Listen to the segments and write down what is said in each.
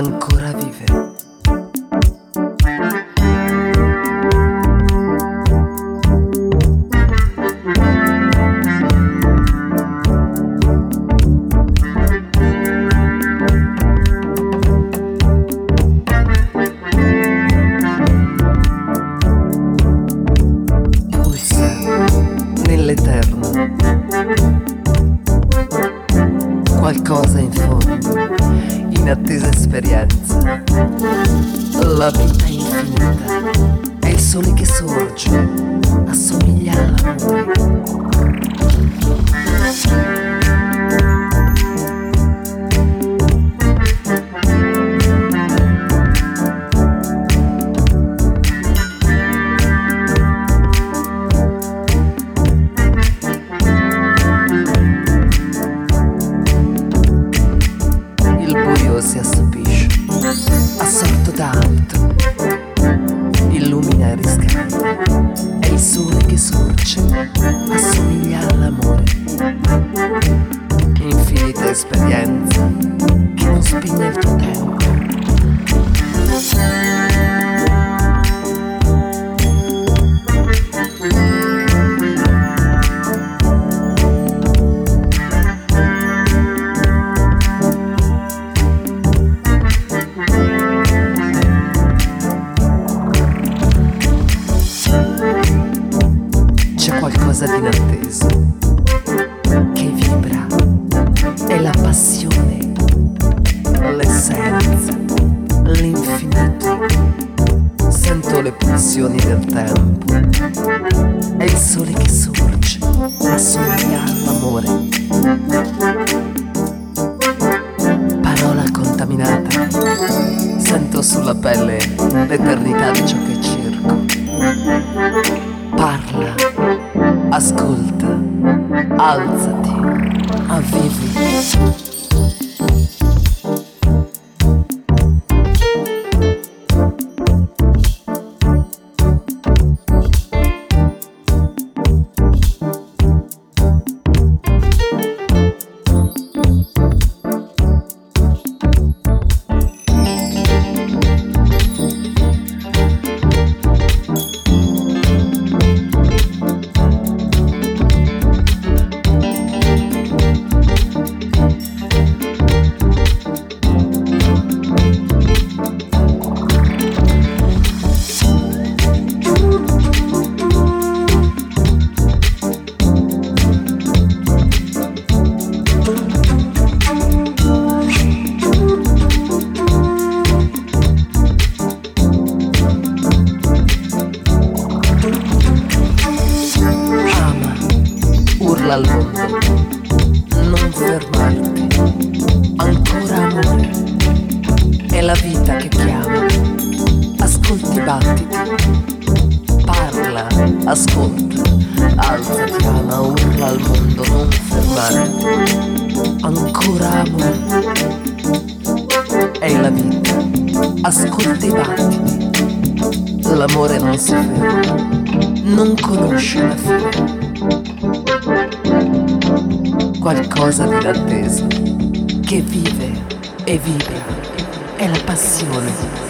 ранку. Latina. l'amore non si ferma, non conosce la fine. Qualcosa di l'attesa che vive e vive è la passione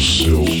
yourself.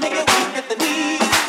Make it work weak at the knees.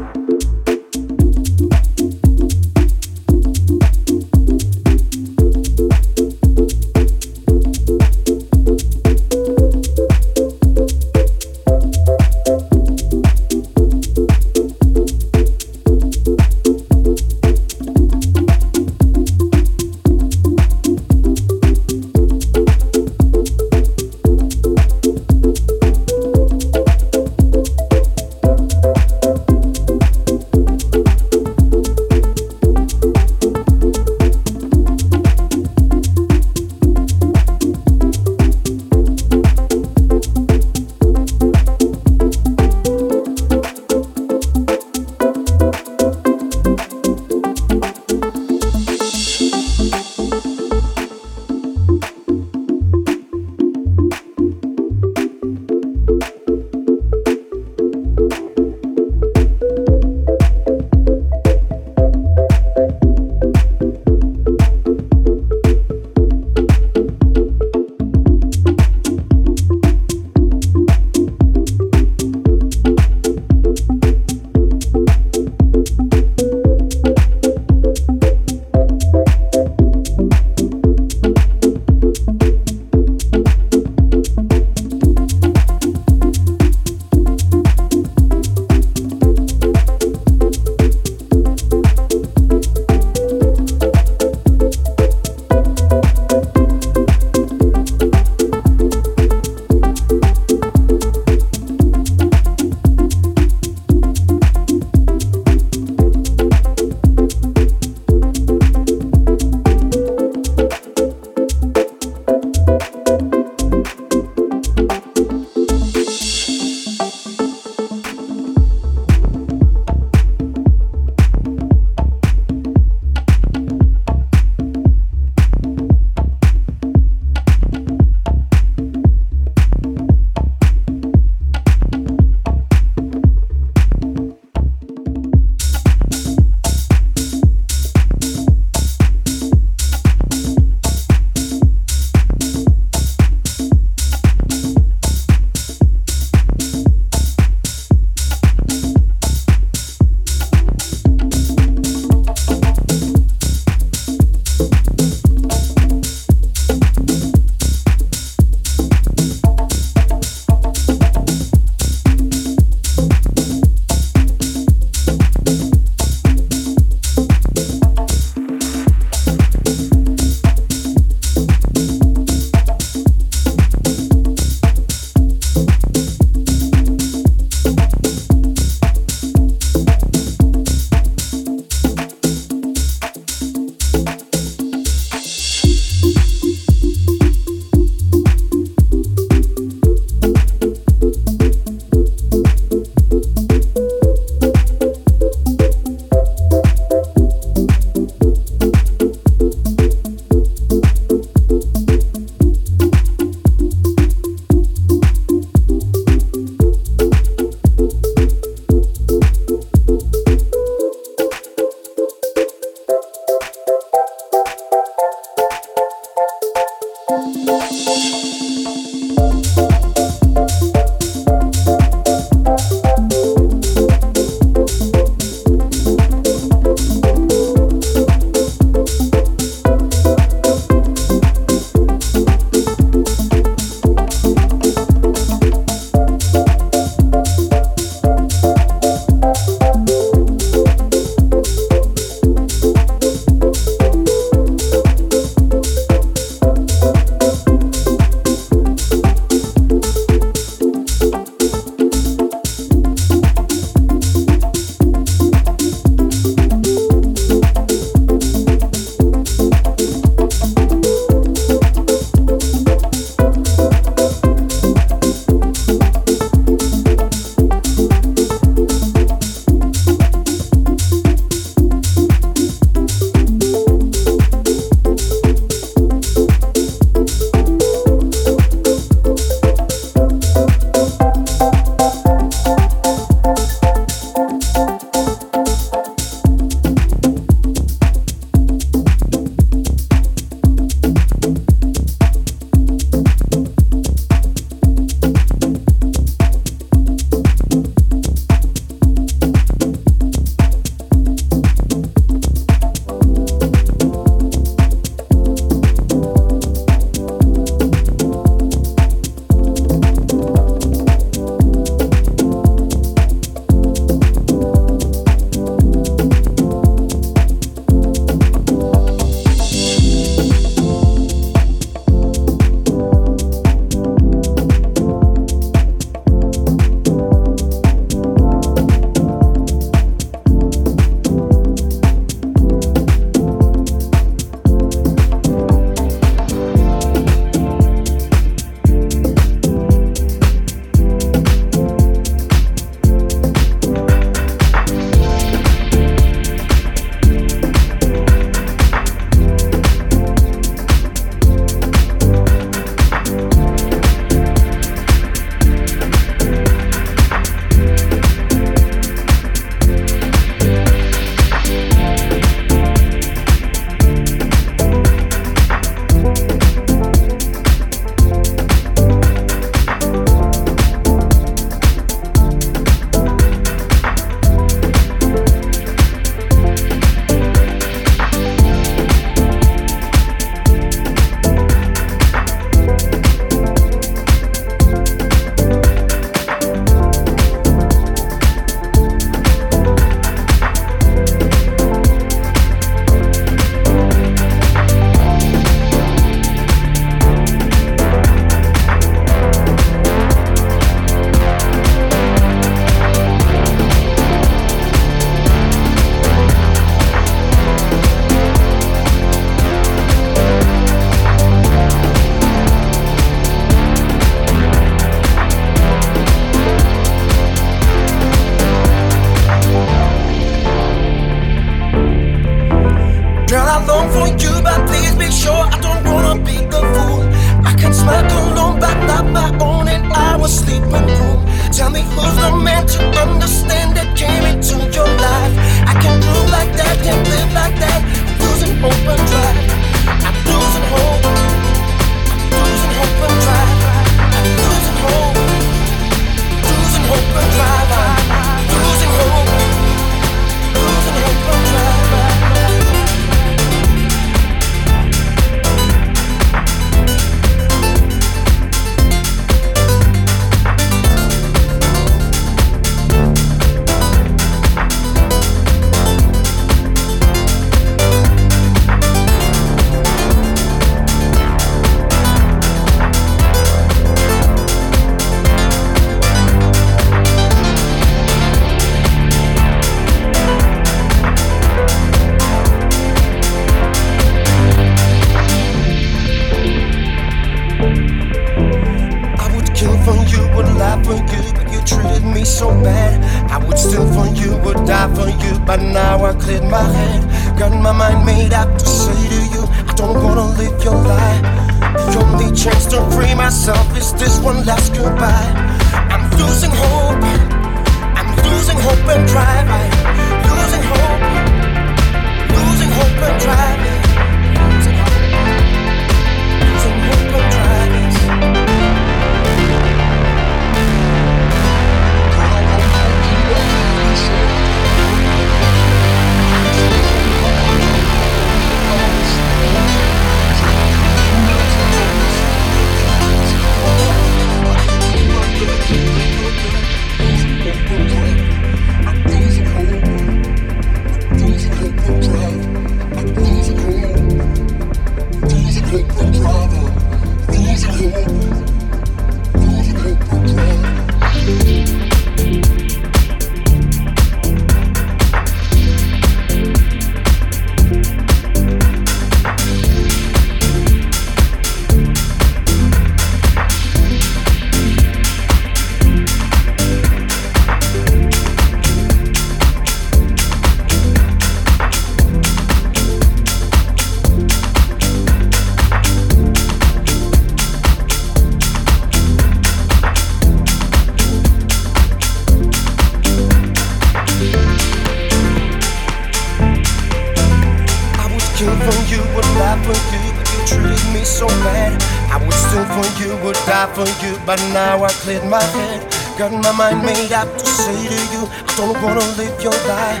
But now I cleared my head, got my mind made up to say to you, I don't wanna live your life.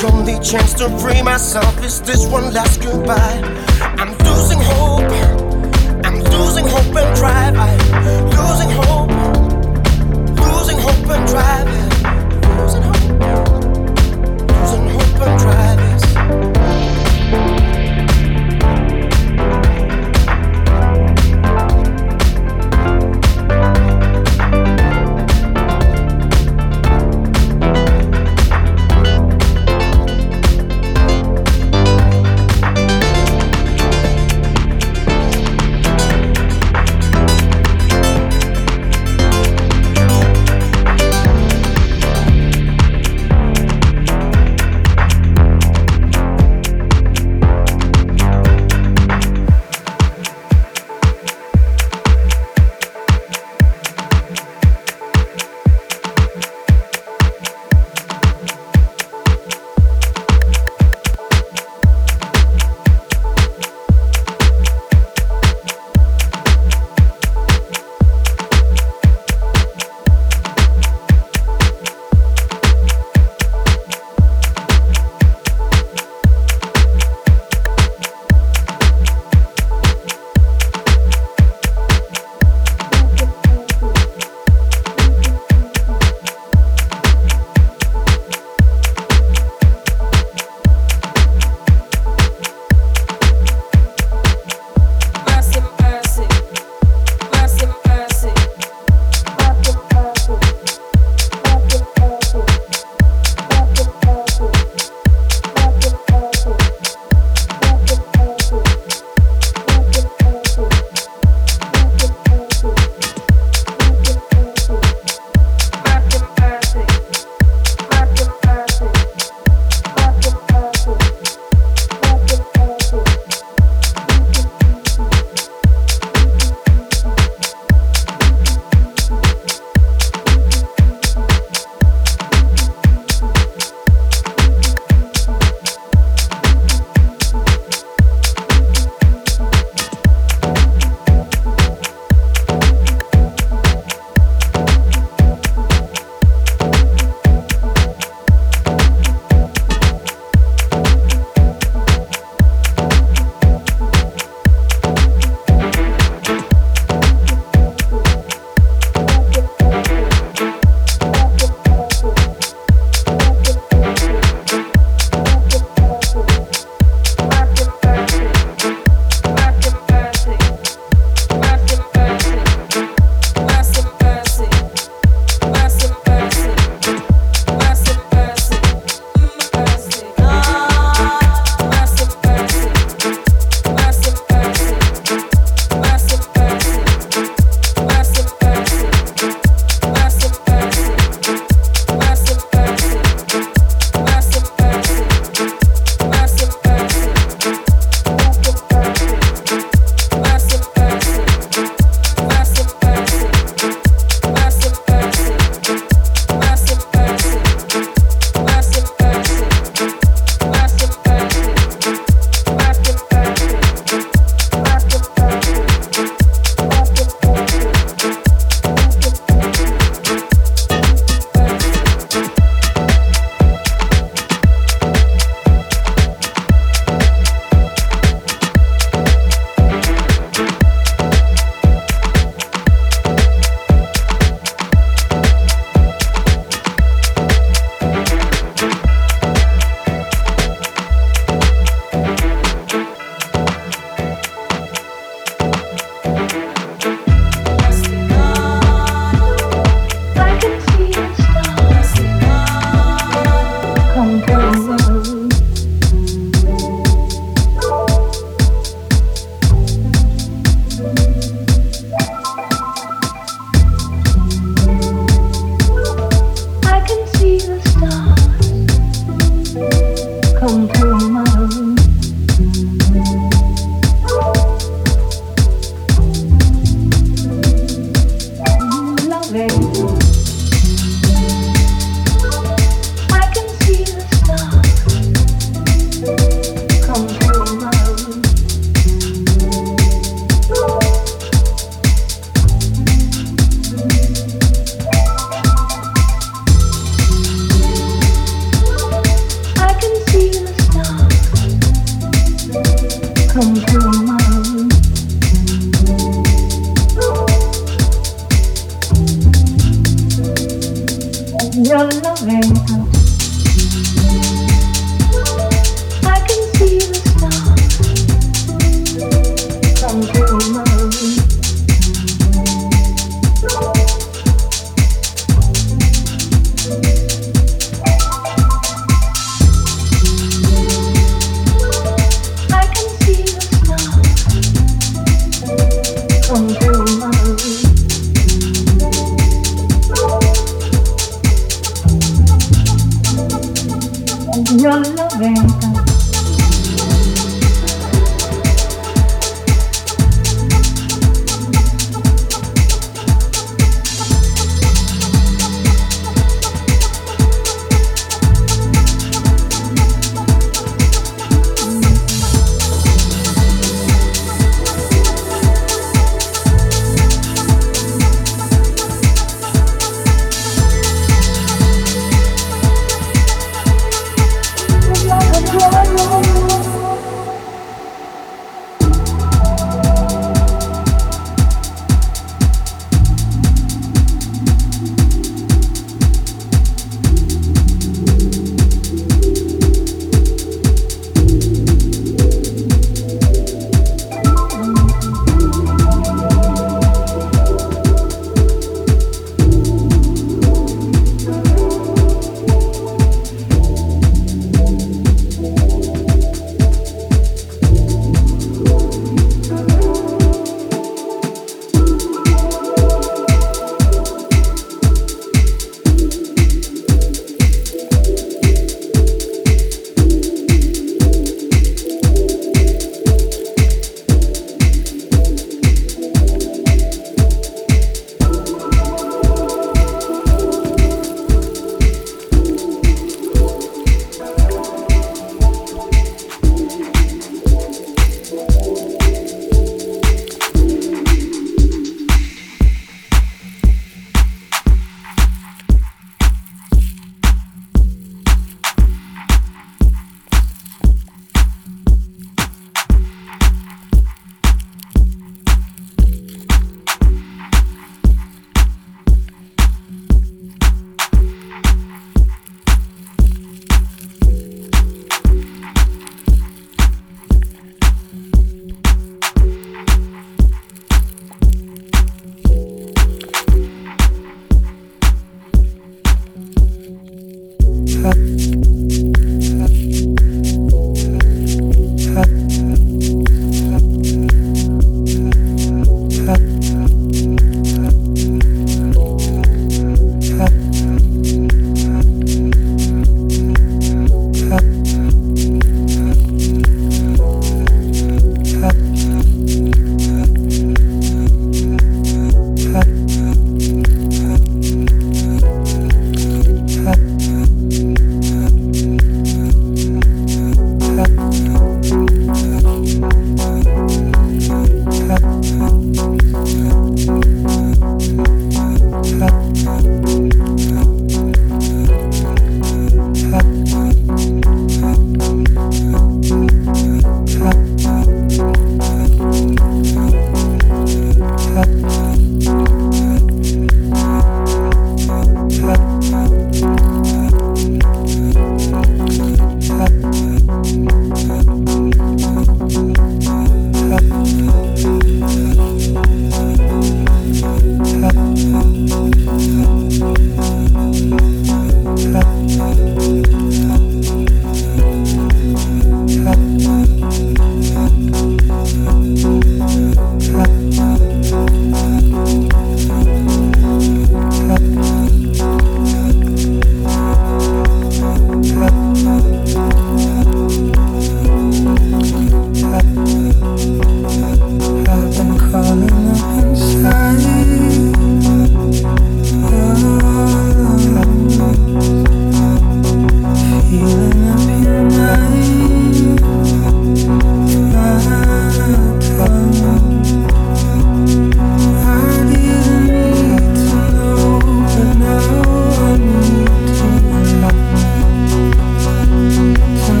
The only chance to free myself is this one last goodbye. I'm losing hope, I'm losing hope and drive. I'm losing hope, losing hope and drive. yo lo vengo.